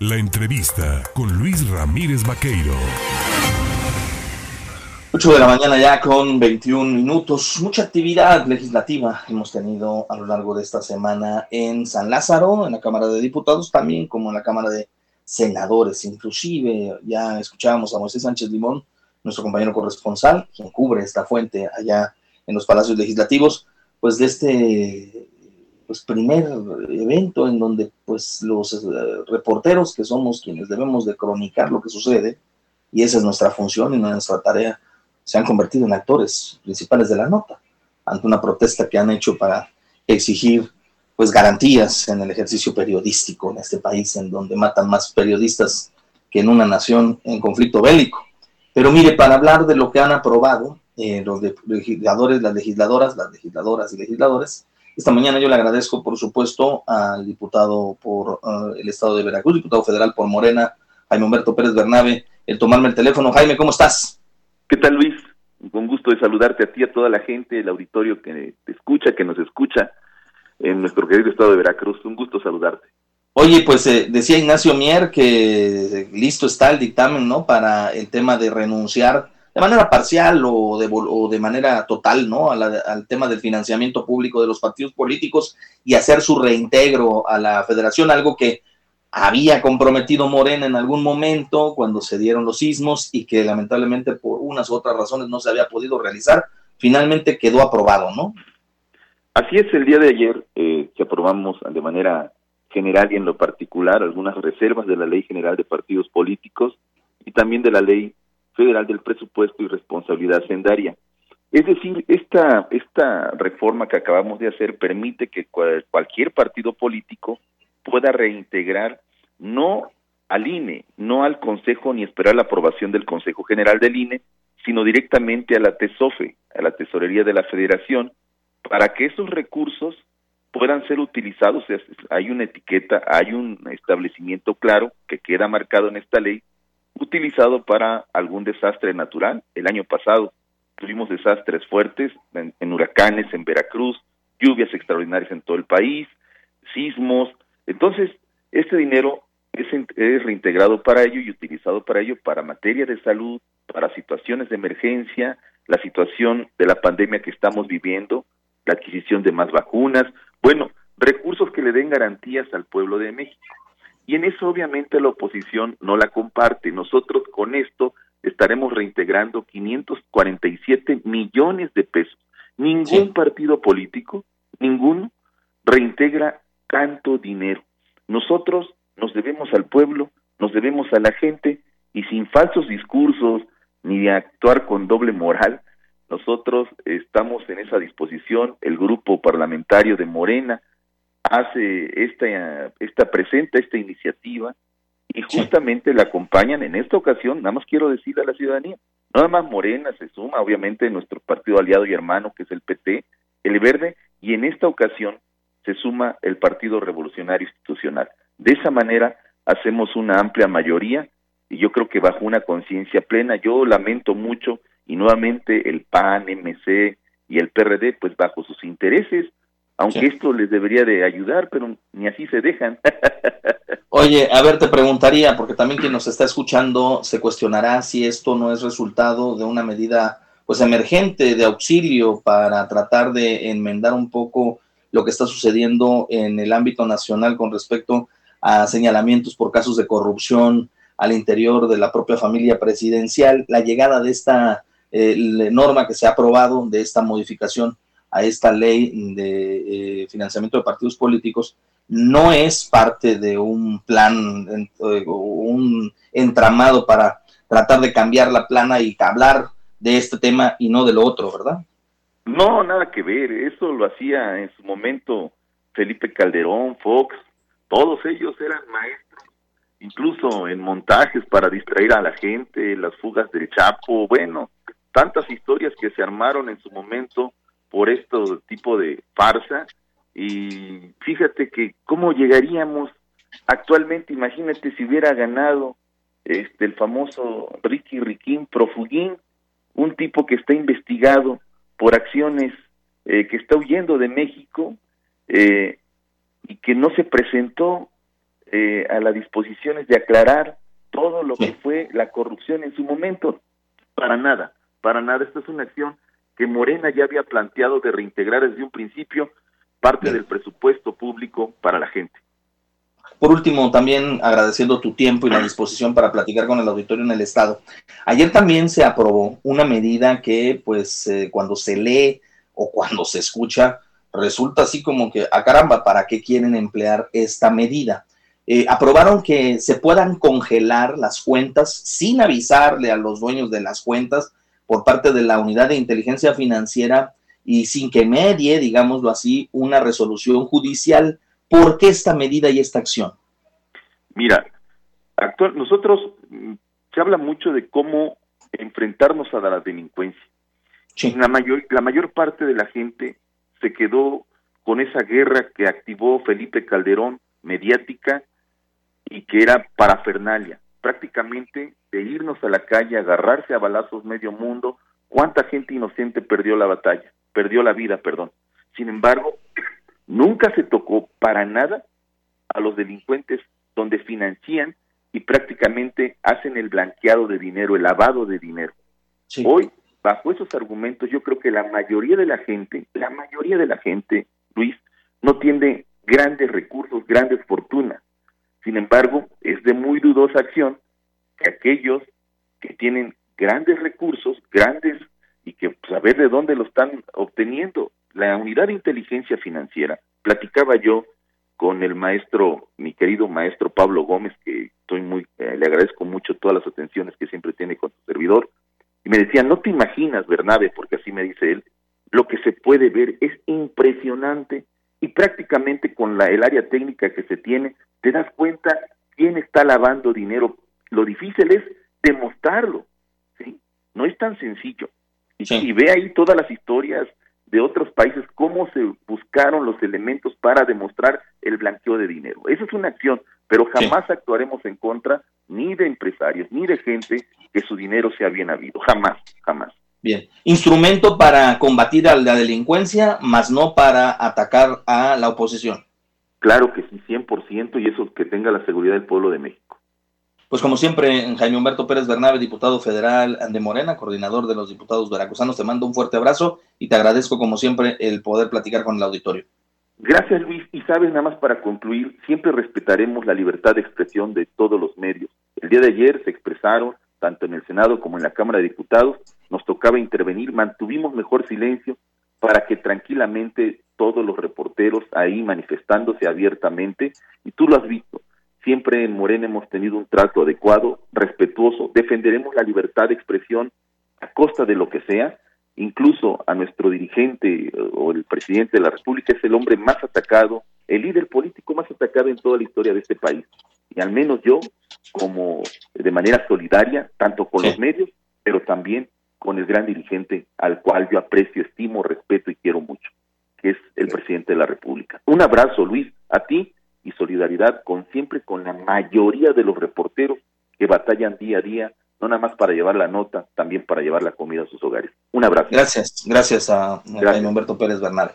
La entrevista con Luis Ramírez Vaqueiro. 8 de la mañana ya con 21 minutos. Mucha actividad legislativa hemos tenido a lo largo de esta semana en San Lázaro, en la Cámara de Diputados, también como en la Cámara de Senadores. Inclusive ya escuchábamos a Moisés Sánchez Limón, nuestro compañero corresponsal, quien cubre esta fuente allá en los palacios legislativos, pues de este pues, primer evento en donde pues los eh, reporteros que somos quienes debemos de cronicar lo que sucede, y esa es nuestra función y nuestra tarea, se han convertido en actores principales de la nota, ante una protesta que han hecho para exigir pues garantías en el ejercicio periodístico en este país, en donde matan más periodistas que en una nación en conflicto bélico. Pero mire, para hablar de lo que han aprobado eh, los legisladores, las legisladoras, las legisladoras y legisladores, esta mañana yo le agradezco, por supuesto, al diputado por eh, el Estado de Veracruz, diputado federal por Morena, Jaime Humberto Pérez Bernabe, el tomarme el teléfono. Jaime, ¿cómo estás? ¿Qué tal, Luis? Con gusto de saludarte a ti, a toda la gente, el auditorio que te escucha, que nos escucha en nuestro querido Estado de Veracruz. Un gusto saludarte. Oye, pues eh, decía Ignacio Mier que listo está el dictamen, ¿no? Para el tema de renunciar de manera parcial o de, o de manera total, ¿no? al tema del financiamiento público de los partidos políticos y hacer su reintegro a la federación, algo que había comprometido Morena en algún momento cuando se dieron los sismos y que lamentablemente por unas u otras razones no se había podido realizar, finalmente quedó aprobado, ¿no? Así es, el día de ayer eh, que aprobamos de manera general y en lo particular algunas reservas de la Ley General de Partidos Políticos y también de la Ley Federal del Presupuesto y Responsabilidad Hacendaria. Es decir, esta, esta reforma que acabamos de hacer permite que cualquier partido político pueda reintegrar no al INE, no al Consejo ni esperar la aprobación del Consejo General del INE, sino directamente a la TESOFE, a la Tesorería de la Federación, para que esos recursos puedan ser utilizados. Hay una etiqueta, hay un establecimiento claro que queda marcado en esta ley utilizado para algún desastre natural. El año pasado tuvimos desastres fuertes en, huracanes en Veracruz, lluvias extraordinarias en todo el país, sismos. Entonces, este dinero es, reintegrado para ello y utilizado para ello para materia de salud, para situaciones de emergencia, la situación de la pandemia que estamos viviendo, la adquisición de más vacunas, bueno, recursos que le den garantías al pueblo de México. Y en eso obviamente la oposición no la comparte. Nosotros con esto estaremos reintegrando 547 millones de pesos. Ningún partido político, ninguno, reintegra tanto dinero. Nosotros nos debemos al pueblo, nos debemos a la gente y sin falsos discursos ni de actuar con doble moral, nosotros estamos en esa disposición, el grupo parlamentario de Morena, hace esta, esta presenta esta iniciativa y justamente la acompañan en esta ocasión, nada más quiero decirle a la ciudadanía, nada más Morena se suma, obviamente nuestro partido aliado y hermano que es el PT, el Verde, y en esta ocasión se suma el Partido Revolucionario Institucional. De esa manera hacemos una amplia mayoría y yo creo que bajo una conciencia plena, yo lamento mucho y nuevamente el PAN, MC y el PRD, pues bajo sus intereses, aunque esto les debería de ayudar, pero ni así se dejan. Oye, a ver, te preguntaría, porque también quien nos está escuchando se cuestionará si esto no es resultado de una medida pues emergente de auxilio para tratar de enmendar un poco lo que está sucediendo en el ámbito nacional con respecto a señalamientos por casos de corrupción al interior de la propia familia presidencial, la llegada de esta eh, norma que se ha aprobado, de esta modificación a esta ley de eh, financiamiento de partidos políticos no es parte de un plan o eh, un entramado para tratar de cambiar la plana y hablar de este tema y no de lo otro, ¿verdad? No, nada que ver. Eso lo hacía en su momento Felipe Calderón, Fox, todos ellos eran maestros, incluso en montajes para distraer a la gente, las fugas del Chapo, bueno, tantas historias que se armaron en su momento por este tipo de farsa y fíjate que cómo llegaríamos actualmente, imagínate si hubiera ganado este el famoso Ricky Riquín Profugín, un tipo que está investigado por acciones eh, que está huyendo de México eh, y que no se presentó eh, a las disposiciones de aclarar todo lo que fue la corrupción en su momento. Para nada, para nada. Esta es una acción que Morena ya había planteado de reintegrar desde un principio parte del presupuesto público para la gente. Por último, también agradeciendo tu tiempo y la disposición para platicar con el auditorio en el Estado. Ayer también se aprobó una medida que, pues, eh, cuando se lee o cuando se escucha, resulta así como que, a ah, caramba, ¿para qué quieren emplear esta medida? Eh, aprobaron que se puedan congelar las cuentas sin avisarle a los dueños de las cuentas por parte de la unidad de inteligencia financiera y sin que medie, digámoslo así, una resolución judicial. ¿Por qué esta medida y esta acción? Mira, actual, nosotros mm, se habla mucho de cómo enfrentarnos a la delincuencia. La, mayor, la mayor parte de la gente se quedó con esa guerra que activó Felipe Calderón, mediática, y que era parafernalia, prácticamente de irnos a la calle, agarrarse a balazos medio mundo, cuánta gente inocente perdió la batalla, perdió la vida, perdón. Sin embargo, nunca se tocó para nada a los delincuentes donde financian y prácticamente hacen el blanqueado de dinero, el lavado de dinero. Hoy, bajo esos argumentos, yo creo que la mayoría de la gente, la mayoría de la gente, Luis, no tiene grandes recursos, grandes fortunas. Sin embargo, es de muy dudosa acción que aquellos que tienen grandes recursos, grandes, y que saber pues, de dónde lo están obteniendo. La unidad de inteligencia financiera, platicaba yo con el maestro, mi querido maestro Pablo Gómez, que estoy muy, eh, le agradezco mucho todas las atenciones que siempre tiene con su servidor, y me decía, no te imaginas, Bernabe, porque así me dice él, lo que se puede ver es impresionante y prácticamente con la, el área técnica que se tiene, te das cuenta quién está lavando dinero. Lo difícil es demostrarlo, ¿sí? No es tan sencillo. Y, ve ahí todas las historias de otros países, cómo se buscaron los elementos para demostrar el blanqueo de dinero. Esa es una acción, pero jamás actuaremos en contra ni de empresarios, ni de gente que su dinero sea bien habido. Jamás, jamás. Bien, instrumento para combatir a la delincuencia, más no para atacar a la oposición. Claro que sí, 100%, y eso que tenga la seguridad del pueblo de México. Pues como siempre, Jaime Humberto Pérez Bernabe, diputado federal de Morena, coordinador de los diputados veracruzanos, te mando un fuerte abrazo y te agradezco como siempre el poder platicar con el auditorio. Gracias Luis, y sabes nada más para concluir, siempre respetaremos la libertad de expresión de todos los medios. El día de ayer se expresaron, tanto en el Senado como en la Cámara de Diputados, nos tocaba intervenir, mantuvimos mejor silencio para que tranquilamente todos los reporteros ahí manifestándose abiertamente, y tú lo has visto, siempre en Morena hemos tenido un trato adecuado, respetuoso, defenderemos la libertad de expresión a costa de lo que sea, incluso a nuestro dirigente eh, o el presidente de la República es el hombre más atacado, el líder político más atacado en toda la historia de este país. Y al menos yo, como de manera solidaria, tanto con los medios, pero también con el gran dirigente al cual yo aprecio, estimo, respeto y quiero mucho, que es el presidente de la República. Un abrazo, Luis, a ti y solidaridad con siempre con la mayoría de los reporteros que batallan día a día, no nada más para llevar la nota, también para llevar la comida a sus hogares. Un abrazo. Gracias, gracias a, Humberto Pérez Bernal.